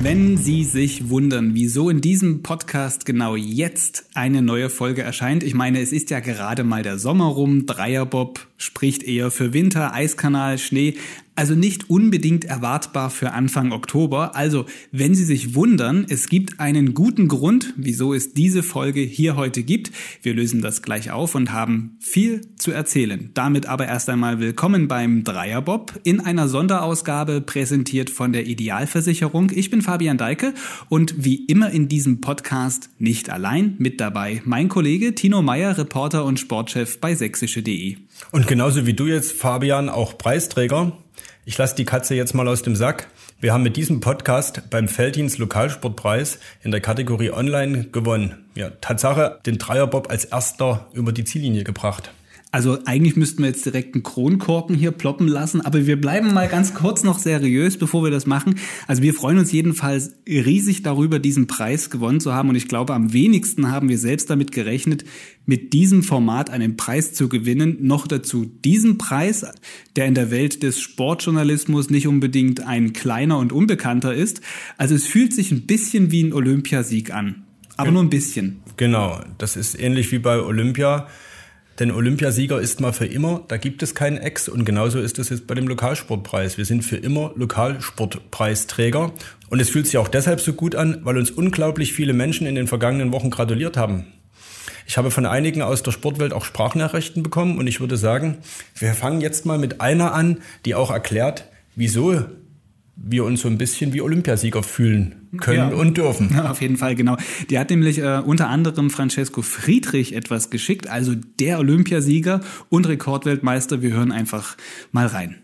Wenn Sie sich wundern, wieso in diesem Podcast genau jetzt eine neue Folge erscheint, ich meine, es ist ja gerade mal der Sommer rum, Dreierbob spricht eher für Winter, Eiskanal, Schnee, also nicht unbedingt erwartbar für Anfang Oktober. Also, wenn Sie sich wundern, es gibt einen guten Grund, wieso es diese Folge hier heute gibt. Wir lösen das gleich auf und haben viel zu erzählen. Damit aber erst einmal willkommen beim Dreierbob in einer Sonderausgabe präsentiert von der Idealversicherung. Ich bin Fabian Deike und wie immer in diesem Podcast nicht allein mit dabei mein Kollege Tino Meyer, Reporter und Sportchef bei sächsische.de. Und genauso wie du jetzt, Fabian, auch Preisträger ich lasse die Katze jetzt mal aus dem Sack. Wir haben mit diesem Podcast beim Felddienst Lokalsportpreis in der Kategorie Online gewonnen. Ja, Tatsache, den Dreierbob als erster über die Ziellinie gebracht. Also eigentlich müssten wir jetzt direkt einen Kronkorken hier ploppen lassen, aber wir bleiben mal ganz kurz noch seriös, bevor wir das machen. Also wir freuen uns jedenfalls riesig darüber, diesen Preis gewonnen zu haben und ich glaube, am wenigsten haben wir selbst damit gerechnet, mit diesem Format einen Preis zu gewinnen. Noch dazu diesen Preis, der in der Welt des Sportjournalismus nicht unbedingt ein kleiner und unbekannter ist. Also es fühlt sich ein bisschen wie ein Olympiasieg an, aber nur ein bisschen. Genau, das ist ähnlich wie bei Olympia. Denn Olympiasieger ist mal für immer, da gibt es keinen Ex und genauso ist es jetzt bei dem Lokalsportpreis. Wir sind für immer Lokalsportpreisträger und es fühlt sich auch deshalb so gut an, weil uns unglaublich viele Menschen in den vergangenen Wochen gratuliert haben. Ich habe von einigen aus der Sportwelt auch Sprachnachrichten bekommen und ich würde sagen, wir fangen jetzt mal mit einer an, die auch erklärt, wieso wir uns so ein bisschen wie Olympiasieger fühlen können ja. und dürfen. Ja, auf jeden Fall, genau. Die hat nämlich äh, unter anderem Francesco Friedrich etwas geschickt, also der Olympiasieger und Rekordweltmeister. Wir hören einfach mal rein.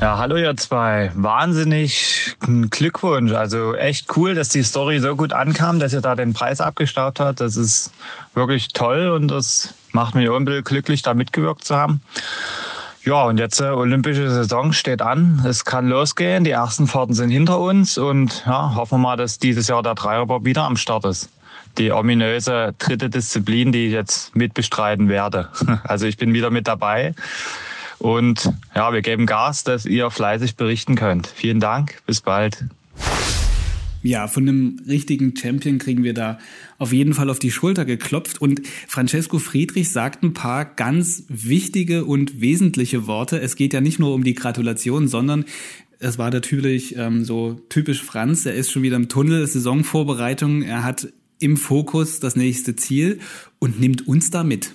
Ja, hallo ihr zwei. Wahnsinnig Glückwunsch. Also echt cool, dass die Story so gut ankam, dass ihr da den Preis abgestaubt habt. Das ist wirklich toll und das macht mich unbedingt glücklich, da mitgewirkt zu haben. Ja, und jetzt äh, olympische Saison steht an. Es kann losgehen. Die ersten Fahrten sind hinter uns und ja, hoffen wir mal, dass dieses Jahr der Dreierbob wieder am Start ist. Die ominöse dritte Disziplin, die ich jetzt mitbestreiten werde. Also ich bin wieder mit dabei. Und ja, wir geben Gas, dass ihr fleißig berichten könnt. Vielen Dank. Bis bald ja, von einem richtigen Champion kriegen wir da auf jeden Fall auf die Schulter geklopft. Und Francesco Friedrich sagt ein paar ganz wichtige und wesentliche Worte. Es geht ja nicht nur um die Gratulation, sondern es war natürlich ähm, so typisch Franz. Er ist schon wieder im Tunnel, Saisonvorbereitung. Er hat im Fokus das nächste Ziel und nimmt uns da mit.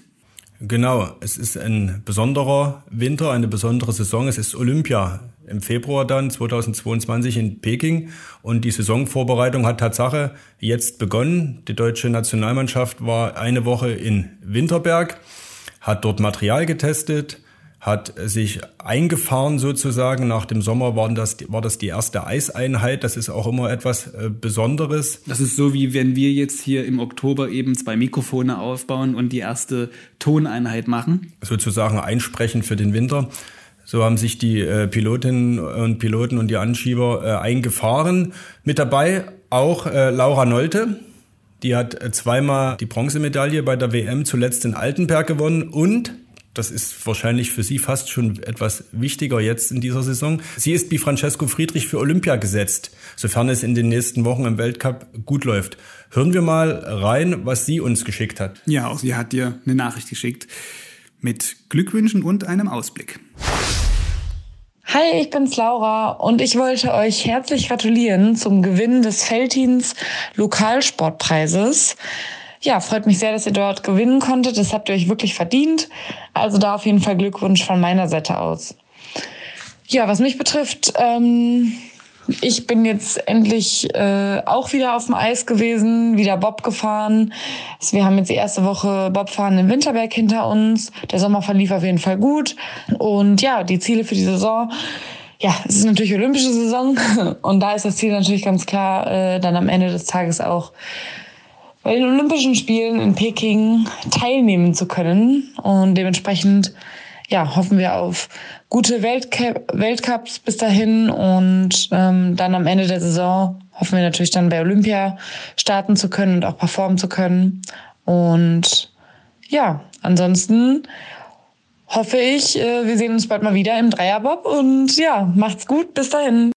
Genau, es ist ein besonderer Winter, eine besondere Saison. Es ist Olympia im Februar dann 2022 in Peking und die Saisonvorbereitung hat Tatsache jetzt begonnen. Die deutsche Nationalmannschaft war eine Woche in Winterberg, hat dort Material getestet, hat sich eingefahren sozusagen. Nach dem Sommer war das, war das die erste Eiseinheit. Das ist auch immer etwas äh, Besonderes. Das ist so, wie wenn wir jetzt hier im Oktober eben zwei Mikrofone aufbauen und die erste Toneinheit machen. Sozusagen einsprechen für den Winter. So haben sich die äh, Pilotinnen und Piloten und die Anschieber äh, eingefahren. Mit dabei auch Laura Nolte. Die hat zweimal die Bronzemedaille bei der WM zuletzt in Altenberg gewonnen und das ist wahrscheinlich für Sie fast schon etwas wichtiger jetzt in dieser Saison. Sie ist wie Francesco Friedrich für Olympia gesetzt, sofern es in den nächsten Wochen im Weltcup gut läuft. Hören wir mal rein, was sie uns geschickt hat. Ja, auch sie hat dir eine Nachricht geschickt mit Glückwünschen und einem Ausblick. Hi, ich bin's Laura und ich wollte euch herzlich gratulieren zum Gewinn des Felddienst Lokalsportpreises. Ja, freut mich sehr, dass ihr dort gewinnen konntet. Das habt ihr euch wirklich verdient. Also da auf jeden Fall Glückwunsch von meiner Seite aus. Ja, was mich betrifft, ähm, ich bin jetzt endlich äh, auch wieder auf dem Eis gewesen, wieder Bob gefahren. Wir haben jetzt die erste Woche Bobfahren im Winterberg hinter uns. Der Sommer verlief auf jeden Fall gut. Und ja, die Ziele für die Saison. Ja, es ist natürlich olympische Saison und da ist das Ziel natürlich ganz klar, äh, dann am Ende des Tages auch bei den Olympischen Spielen in Peking teilnehmen zu können. Und dementsprechend ja, hoffen wir auf gute Weltcup Weltcups bis dahin und ähm, dann am Ende der Saison hoffen wir natürlich dann bei Olympia starten zu können und auch performen zu können. Und ja, ansonsten hoffe ich, äh, wir sehen uns bald mal wieder im Dreierbob und ja, macht's gut, bis dahin.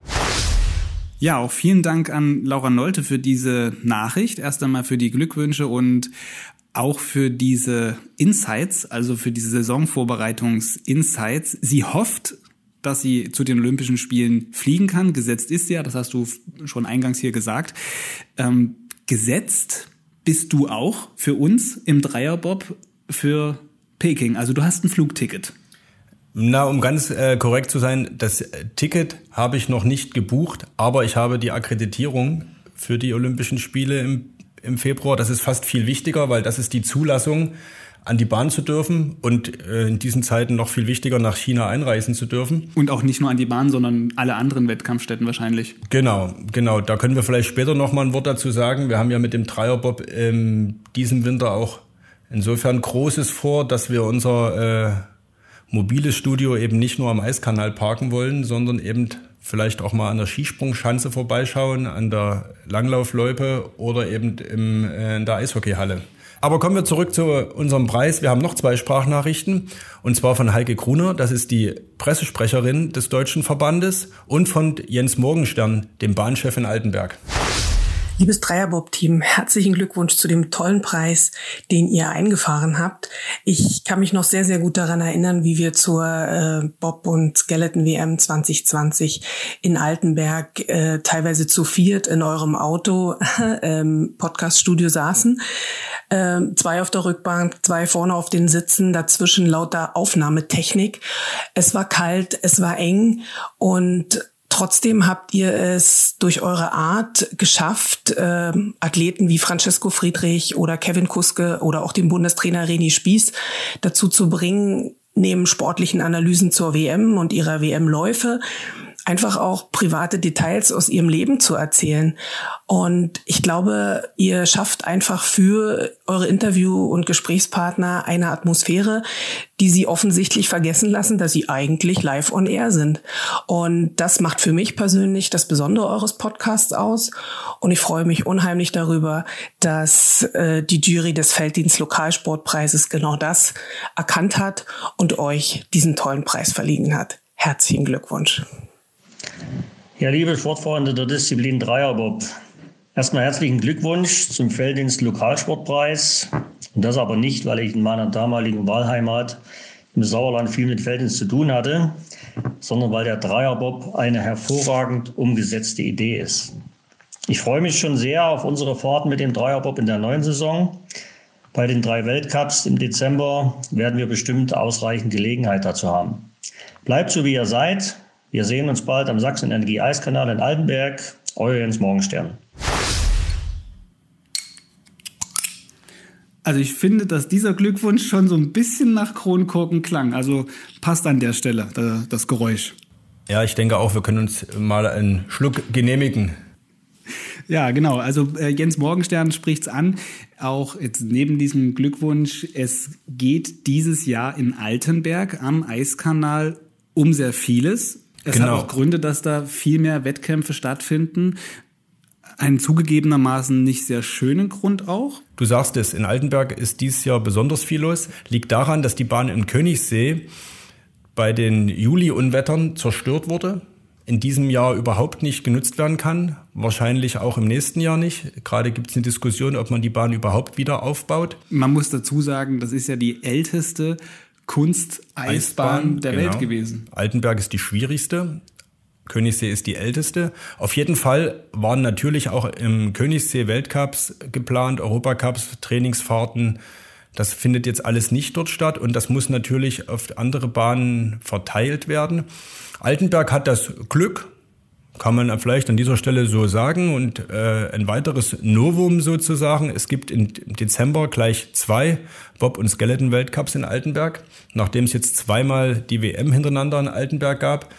Ja, auch vielen Dank an Laura Nolte für diese Nachricht. Erst einmal für die Glückwünsche und auch für diese Insights, also für diese Saisonvorbereitungs-Insights. Sie hofft, dass sie zu den Olympischen Spielen fliegen kann. Gesetzt ist ja, das hast du schon eingangs hier gesagt. Ähm, gesetzt bist du auch für uns im Dreierbob für Peking. Also du hast ein Flugticket. Na, um ganz äh, korrekt zu sein, das Ticket habe ich noch nicht gebucht, aber ich habe die Akkreditierung für die Olympischen Spiele im, im Februar. Das ist fast viel wichtiger, weil das ist die Zulassung, an die Bahn zu dürfen und äh, in diesen Zeiten noch viel wichtiger, nach China einreisen zu dürfen. Und auch nicht nur an die Bahn, sondern alle anderen Wettkampfstätten wahrscheinlich. Genau, genau. Da können wir vielleicht später noch mal ein Wort dazu sagen. Wir haben ja mit dem Dreierbob ähm, diesem Winter auch insofern Großes vor, dass wir unser äh, mobiles Studio eben nicht nur am Eiskanal parken wollen, sondern eben vielleicht auch mal an der Skisprungschanze vorbeischauen, an der Langlaufloipe oder eben im, äh, in der Eishockeyhalle. Aber kommen wir zurück zu unserem Preis. Wir haben noch zwei Sprachnachrichten und zwar von Heike Gruner, das ist die Pressesprecherin des Deutschen Verbandes und von Jens Morgenstern, dem Bahnchef in Altenberg. Liebes Dreierbob-Team, herzlichen Glückwunsch zu dem tollen Preis, den ihr eingefahren habt. Ich kann mich noch sehr, sehr gut daran erinnern, wie wir zur äh, Bob- und Skeleton-WM 2020 in Altenberg äh, teilweise zu viert in eurem Auto ähm, Podcast-Studio saßen. Äh, zwei auf der Rückbank, zwei vorne auf den Sitzen, dazwischen lauter Aufnahmetechnik. Es war kalt, es war eng und Trotzdem habt ihr es durch eure Art geschafft, äh, Athleten wie Francesco Friedrich oder Kevin Kuske oder auch den Bundestrainer Reni Spieß dazu zu bringen, neben sportlichen Analysen zur WM und ihrer WM-Läufe einfach auch private Details aus ihrem Leben zu erzählen. Und ich glaube, ihr schafft einfach für eure Interview- und Gesprächspartner eine Atmosphäre, die sie offensichtlich vergessen lassen, dass sie eigentlich live on air sind. Und das macht für mich persönlich das Besondere eures Podcasts aus. Und ich freue mich unheimlich darüber, dass äh, die Jury des Felddienst Lokalsportpreises genau das erkannt hat und euch diesen tollen Preis verliehen hat. Herzlichen Glückwunsch. Ja, liebe Sportfreunde der Disziplin Dreierbob, erstmal herzlichen Glückwunsch zum Felddienst Lokalsportpreis. Und das aber nicht, weil ich in meiner damaligen Wahlheimat im Sauerland viel mit Felddienst zu tun hatte, sondern weil der Dreierbob eine hervorragend umgesetzte Idee ist. Ich freue mich schon sehr auf unsere Fahrt mit dem Dreierbob in der neuen Saison. Bei den drei Weltcups im Dezember werden wir bestimmt ausreichend Gelegenheit dazu haben. Bleibt so, wie ihr seid. Wir sehen uns bald am Sachsen-Energie-Eiskanal in Altenberg. Euer Jens Morgenstern. Also ich finde, dass dieser Glückwunsch schon so ein bisschen nach Kronkorken klang. Also passt an der Stelle das Geräusch. Ja, ich denke auch, wir können uns mal einen Schluck genehmigen. Ja, genau. Also äh, Jens Morgenstern spricht's an. Auch jetzt neben diesem Glückwunsch, es geht dieses Jahr in Altenberg am Eiskanal um sehr vieles. Es genau. hat auch Gründe, dass da viel mehr Wettkämpfe stattfinden. Einen zugegebenermaßen nicht sehr schönen Grund auch. Du sagst es, in Altenberg ist dieses Jahr besonders viel los. Liegt daran, dass die Bahn in Königssee bei den Juli-Unwettern zerstört wurde. In diesem Jahr überhaupt nicht genutzt werden kann. Wahrscheinlich auch im nächsten Jahr nicht. Gerade gibt es eine Diskussion, ob man die Bahn überhaupt wieder aufbaut. Man muss dazu sagen, das ist ja die älteste Kunsteisbahn der genau. Welt gewesen. Altenberg ist die schwierigste. Königssee ist die älteste. Auf jeden Fall waren natürlich auch im Königssee Weltcups geplant, Europacups, Trainingsfahrten. Das findet jetzt alles nicht dort statt und das muss natürlich auf andere Bahnen verteilt werden. Altenberg hat das Glück, kann man vielleicht an dieser Stelle so sagen. Und äh, ein weiteres Novum sozusagen, es gibt im Dezember gleich zwei Bob- und Skeleton-Weltcups in Altenberg. Nachdem es jetzt zweimal die WM hintereinander in Altenberg gab,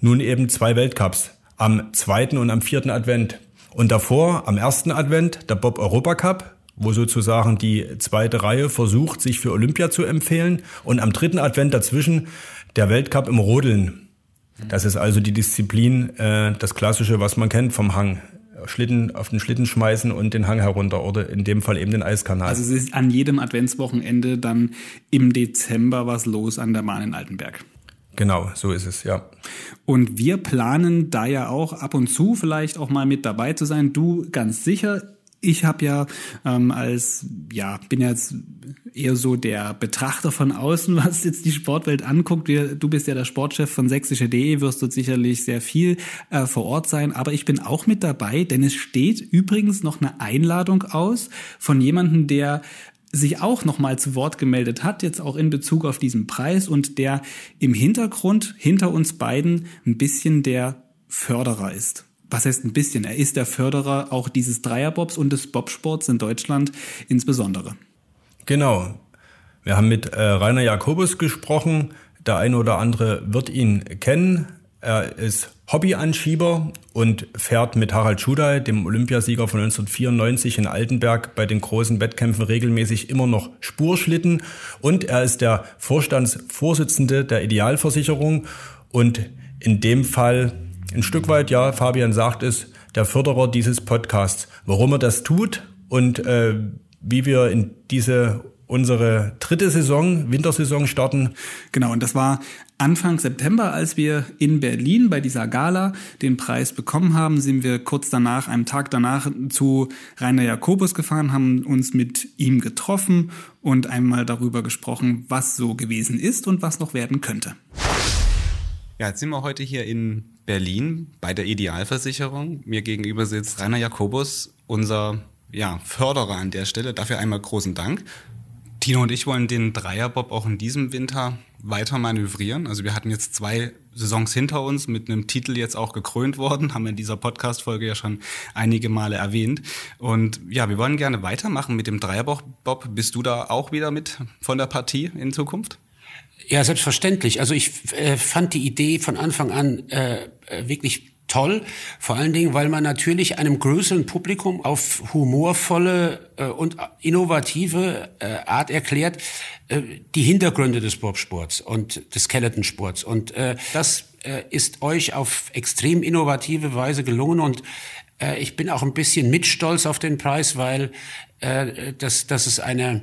nun eben zwei Weltcups am zweiten und am vierten Advent. Und davor, am ersten Advent, der Bob Europa Cup, wo sozusagen die zweite Reihe versucht, sich für Olympia zu empfehlen. Und am dritten Advent dazwischen der Weltcup im Rodeln. Das ist also die Disziplin, äh, das Klassische, was man kennt vom Hang. Schlitten, auf den Schlitten schmeißen und den Hang herunter oder in dem Fall eben den Eiskanal. Also es ist an jedem Adventswochenende dann im Dezember was los an der Bahn in Altenberg. Genau, so ist es, ja. Und wir planen da ja auch ab und zu vielleicht auch mal mit dabei zu sein. Du ganz sicher. Ich habe ja ähm, als, ja, bin jetzt eher so der Betrachter von außen, was jetzt die Sportwelt anguckt. Du bist ja der Sportchef von sächsische.de, wirst dort sicherlich sehr viel äh, vor Ort sein. Aber ich bin auch mit dabei, denn es steht übrigens noch eine Einladung aus von jemandem, der sich auch nochmal zu Wort gemeldet hat, jetzt auch in Bezug auf diesen Preis und der im Hintergrund hinter uns beiden ein bisschen der Förderer ist. Was heißt ein bisschen? Er ist der Förderer auch dieses Dreierbobs und des Bobsports in Deutschland insbesondere. Genau. Wir haben mit äh, Rainer Jakobus gesprochen. Der eine oder andere wird ihn kennen. Er ist Hobbyanschieber und fährt mit Harald Schudai, dem Olympiasieger von 1994 in Altenberg, bei den großen Wettkämpfen regelmäßig immer noch Spurschlitten. Und er ist der Vorstandsvorsitzende der Idealversicherung und in dem Fall ein Stück weit, ja, Fabian sagt es, der Förderer dieses Podcasts. Warum er das tut und äh, wie wir in diese unsere dritte Saison, Wintersaison starten. Genau, und das war Anfang September, als wir in Berlin bei dieser Gala den Preis bekommen haben, sind wir kurz danach, einem Tag danach zu Rainer Jakobus gefahren, haben uns mit ihm getroffen und einmal darüber gesprochen, was so gewesen ist und was noch werden könnte. Ja, jetzt sind wir heute hier in Berlin bei der Idealversicherung. Mir gegenüber sitzt Rainer Jakobus, unser ja, Förderer an der Stelle. Dafür einmal großen Dank. Tino und ich wollen den Dreierbob auch in diesem Winter weiter manövrieren. Also wir hatten jetzt zwei Saisons hinter uns mit einem Titel jetzt auch gekrönt worden, haben wir in dieser Podcast-Folge ja schon einige Male erwähnt. Und ja, wir wollen gerne weitermachen mit dem Dreierbob. Bob, bist du da auch wieder mit von der Partie in Zukunft? Ja, selbstverständlich. Also ich äh, fand die Idee von Anfang an äh, äh wirklich toll, vor allen Dingen, weil man natürlich einem größeren Publikum auf humorvolle äh, und innovative äh, Art erklärt äh, die Hintergründe des Bobsports und des Skeletonsports. Und äh, das äh, ist euch auf extrem innovative Weise gelungen und äh, ich bin auch ein bisschen mitstolz auf den Preis, weil äh, das, das ist eine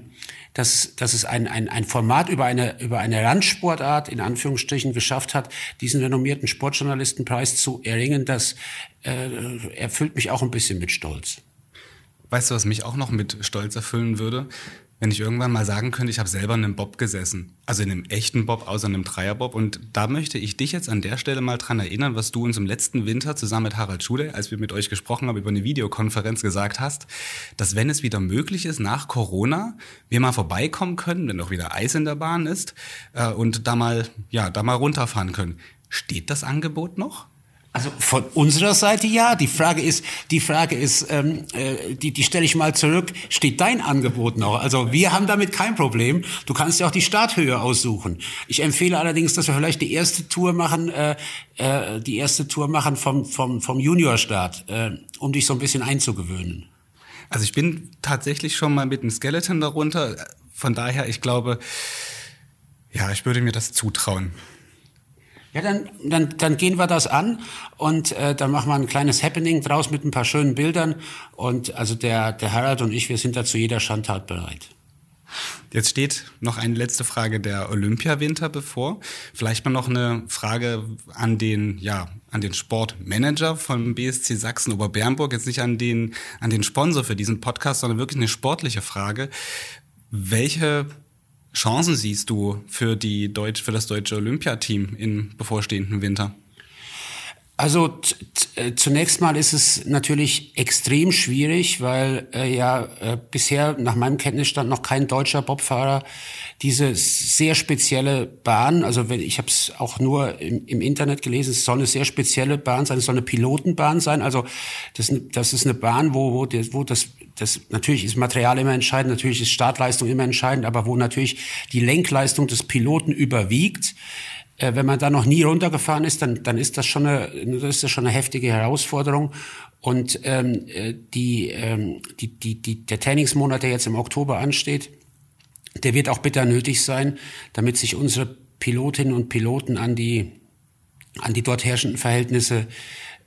dass, dass es ein, ein, ein Format über eine, über eine Randsportart in Anführungsstrichen geschafft hat, diesen renommierten Sportjournalistenpreis zu erringen, das äh, erfüllt mich auch ein bisschen mit Stolz. Weißt du, was mich auch noch mit Stolz erfüllen würde? Wenn ich irgendwann mal sagen könnte, ich habe selber in einem Bob gesessen. Also in einem echten Bob, außer einem Dreierbob. Und da möchte ich dich jetzt an der Stelle mal dran erinnern, was du uns im letzten Winter zusammen mit Harald Schude, als wir mit euch gesprochen haben, über eine Videokonferenz gesagt hast, dass wenn es wieder möglich ist, nach Corona, wir mal vorbeikommen können, wenn auch wieder Eis in der Bahn ist, äh, und da mal, ja, da mal runterfahren können. Steht das Angebot noch? Also von unserer Seite ja. Die Frage ist, die Frage ist, ähm, äh, die, die stelle ich mal zurück. Steht dein Angebot noch? Also wir haben damit kein Problem. Du kannst ja auch die Starthöhe aussuchen. Ich empfehle allerdings, dass wir vielleicht die erste Tour machen, äh, äh, die erste Tour machen vom vom vom Juniorstart, äh, um dich so ein bisschen einzugewöhnen. Also ich bin tatsächlich schon mal mit einem Skeleton darunter. Von daher, ich glaube, ja, ich würde mir das zutrauen. Ja, dann, dann, dann gehen wir das an und äh, dann machen wir ein kleines Happening draus mit ein paar schönen Bildern. Und also der, der Harald und ich, wir sind da zu jeder Schandtat bereit. Jetzt steht noch eine letzte Frage der Olympiawinter bevor. Vielleicht mal noch eine Frage an den, ja, an den Sportmanager vom BSC Sachsen Oberbernburg. Jetzt nicht an den, an den Sponsor für diesen Podcast, sondern wirklich eine sportliche Frage. Welche Chancen siehst du für, die Deutsch, für das deutsche Olympiateam im bevorstehenden Winter? Also äh, zunächst mal ist es natürlich extrem schwierig, weil äh, ja äh, bisher nach meinem Kenntnisstand noch kein deutscher Bobfahrer diese sehr spezielle Bahn, also wenn, ich habe es auch nur im, im, Internet gelesen, es soll eine sehr spezielle Bahn sein, es soll eine Pilotenbahn sein. Also das, das ist eine Bahn, wo, wo, der, wo das, das natürlich ist Material immer entscheidend, natürlich ist Startleistung immer entscheidend, aber wo natürlich die Lenkleistung des Piloten überwiegt äh, wenn man da noch nie runtergefahren ist, dann, dann ist das schon eine, das ist das schon eine heftige Herausforderung. Und ähm, äh, die, ähm, die, die, die, der Trainingsmonat, der jetzt im Oktober ansteht, der wird auch bitter nötig sein, damit sich unsere Pilotinnen und Piloten an die, an die dort herrschenden Verhältnisse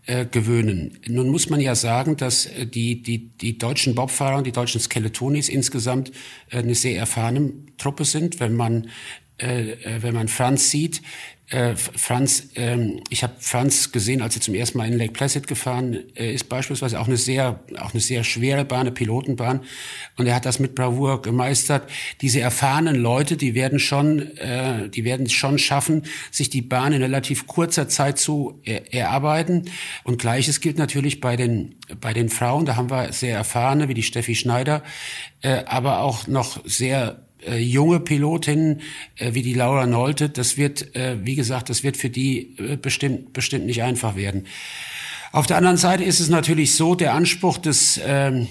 äh, gewöhnen. Nun muss man ja sagen, dass äh, die, die, die deutschen Bobfahrer und die deutschen Skeletonis insgesamt äh, eine sehr erfahrene Truppe sind. Wenn man, äh, äh wenn man Franz sieht, äh, Franz, ähm, ich habe Franz gesehen, als er zum ersten Mal in Lake Placid gefahren äh, ist, beispielsweise auch eine sehr, auch eine sehr schwere Bahn, eine Pilotenbahn, und er hat das mit Bravour gemeistert. Diese erfahrenen Leute, die werden schon, äh, die werden es schon schaffen, sich die Bahn in relativ kurzer Zeit zu er erarbeiten. Und Gleiches gilt natürlich bei den bei den Frauen. Da haben wir sehr erfahrene wie die Steffi Schneider, äh, aber auch noch sehr äh, junge Pilotinnen äh, wie die Laura Nolte, das wird, äh, wie gesagt, das wird für die äh, bestimmt, bestimmt nicht einfach werden. Auf der anderen Seite ist es natürlich so, der Anspruch des, ähm,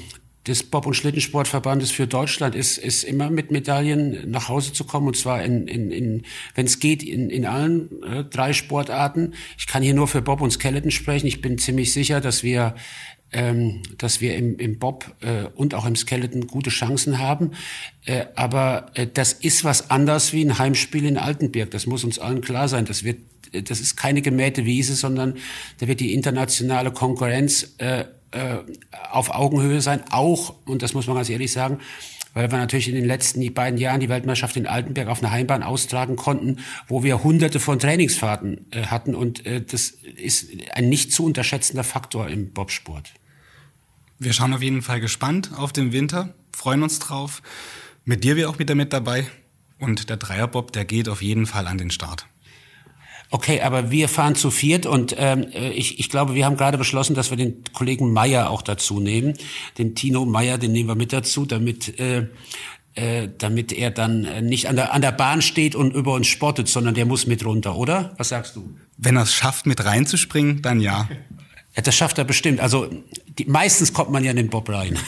des Bob- und Schlittensportverbandes für Deutschland ist, ist immer mit Medaillen nach Hause zu kommen und zwar in, in, in wenn es geht, in, in allen äh, drei Sportarten. Ich kann hier nur für Bob und Skeleton sprechen. Ich bin ziemlich sicher, dass wir ähm, dass wir im, im Bob äh, und auch im Skeleton gute Chancen haben. Äh, aber äh, das ist was anders wie ein Heimspiel in Altenberg. Das muss uns allen klar sein. Das wird, äh, das ist keine gemähte Wiese, sondern da wird die internationale Konkurrenz äh, äh, auf Augenhöhe sein. Auch, und das muss man ganz ehrlich sagen, weil wir natürlich in den letzten beiden Jahren die Weltmeisterschaft in Altenberg auf einer Heimbahn austragen konnten, wo wir hunderte von Trainingsfahrten äh, hatten. Und äh, das ist ein nicht zu unterschätzender Faktor im Bobsport. Wir schauen auf jeden Fall gespannt auf den Winter, freuen uns drauf. Mit dir wir auch wieder mit dabei. Und der Dreierbob, der geht auf jeden Fall an den Start. Okay, aber wir fahren zu viert und ähm, äh, ich, ich glaube, wir haben gerade beschlossen, dass wir den Kollegen Meier auch dazu nehmen. Den Tino Meier, den nehmen wir mit dazu, damit äh, äh, damit er dann äh, nicht an der, an der Bahn steht und über uns spottet, sondern der muss mit runter, oder? Was sagst du? Wenn er es schafft, mit reinzuspringen, dann ja. Ja, das schafft er bestimmt. Also die, meistens kommt man ja in den Bob rein.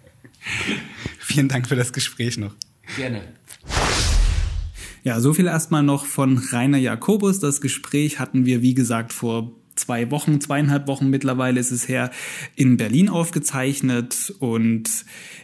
Vielen Dank für das Gespräch noch. Gerne. Ja, so viel erstmal noch von Rainer Jakobus. Das Gespräch hatten wir, wie gesagt, vor zwei Wochen, zweieinhalb Wochen mittlerweile ist es her, in Berlin aufgezeichnet und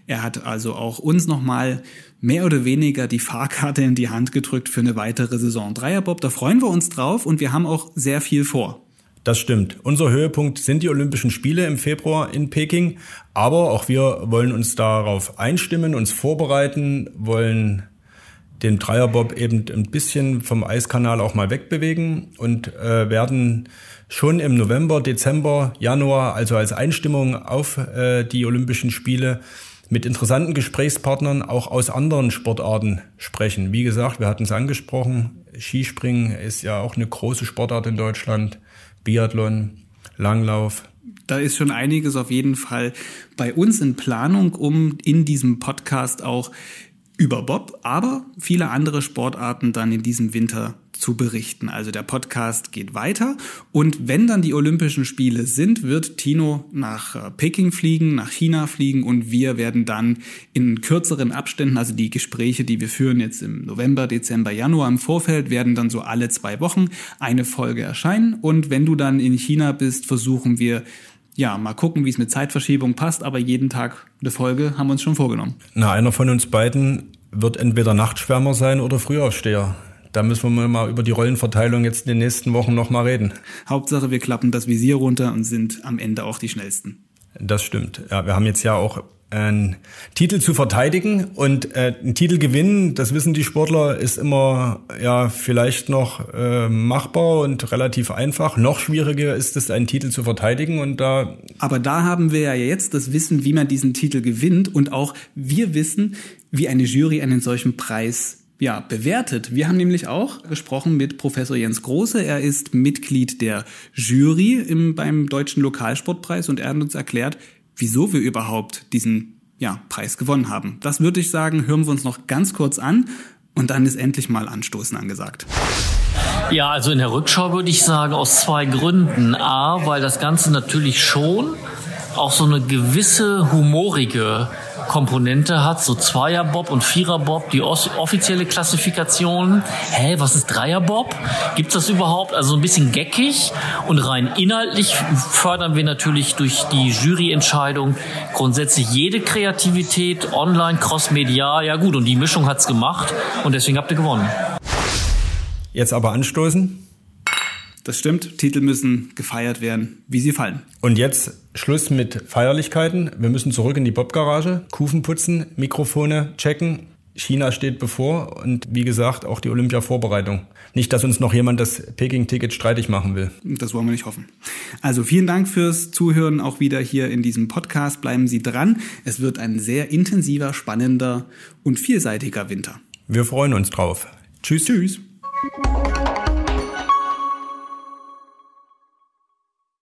er hat also auch uns nochmal mehr oder weniger die Fahrkarte in die Hand gedrückt für eine weitere Saison Dreierbob. Da freuen wir uns drauf und wir haben auch sehr viel vor. Das stimmt. Unser Höhepunkt sind die Olympischen Spiele im Februar in Peking. Aber auch wir wollen uns darauf einstimmen, uns vorbereiten, wollen den Dreierbob eben ein bisschen vom Eiskanal auch mal wegbewegen und äh, werden schon im November, Dezember, Januar, also als Einstimmung auf äh, die Olympischen Spiele, mit interessanten Gesprächspartnern auch aus anderen Sportarten sprechen. Wie gesagt, wir hatten es angesprochen, Skispringen ist ja auch eine große Sportart in Deutschland. Biathlon, Langlauf. Da ist schon einiges auf jeden Fall bei uns in Planung, um in diesem Podcast auch über Bob, aber viele andere Sportarten dann in diesem Winter zu berichten. Also der Podcast geht weiter und wenn dann die Olympischen Spiele sind, wird Tino nach äh, Peking fliegen, nach China fliegen und wir werden dann in kürzeren Abständen, also die Gespräche, die wir führen jetzt im November, Dezember, Januar im Vorfeld, werden dann so alle zwei Wochen eine Folge erscheinen und wenn du dann in China bist, versuchen wir ja, mal gucken, wie es mit Zeitverschiebung passt, aber jeden Tag eine Folge haben wir uns schon vorgenommen. Na, einer von uns beiden wird entweder Nachtschwärmer sein oder Frühaufsteher. Da müssen wir mal über die Rollenverteilung jetzt in den nächsten Wochen nochmal reden. Hauptsache, wir klappen das Visier runter und sind am Ende auch die schnellsten. Das stimmt. Ja, wir haben jetzt ja auch einen Titel zu verteidigen und äh, einen Titel gewinnen, das wissen die Sportler, ist immer ja vielleicht noch äh, machbar und relativ einfach. Noch schwieriger ist es, einen Titel zu verteidigen und da. Aber da haben wir ja jetzt das Wissen, wie man diesen Titel gewinnt und auch wir wissen, wie eine Jury einen solchen Preis ja, bewertet. Wir haben nämlich auch gesprochen mit Professor Jens Große. Er ist Mitglied der Jury im, beim Deutschen Lokalsportpreis und er hat uns erklärt, wieso wir überhaupt diesen ja, Preis gewonnen haben. Das würde ich sagen, hören wir uns noch ganz kurz an und dann ist endlich mal Anstoßen angesagt. Ja, also in der Rückschau würde ich sagen, aus zwei Gründen. A, weil das Ganze natürlich schon auch so eine gewisse humorige Komponente hat, so Zweierbob und Viererbob, die offizielle Klassifikation. Hä, was ist Dreierbob? Gibt's das überhaupt? Also ein bisschen geckig und rein inhaltlich fördern wir natürlich durch die Juryentscheidung grundsätzlich jede Kreativität, online, crossmedial. Ja gut, und die Mischung hat's gemacht und deswegen habt ihr gewonnen. Jetzt aber anstoßen. Das stimmt, Titel müssen gefeiert werden, wie sie fallen. Und jetzt Schluss mit Feierlichkeiten. Wir müssen zurück in die Bobgarage, Kufen putzen, Mikrofone checken. China steht bevor und wie gesagt auch die Olympia-Vorbereitung. Nicht, dass uns noch jemand das Peking-Ticket streitig machen will. Das wollen wir nicht hoffen. Also vielen Dank fürs Zuhören auch wieder hier in diesem Podcast. Bleiben Sie dran. Es wird ein sehr intensiver, spannender und vielseitiger Winter. Wir freuen uns drauf. Tschüss. Tschüss.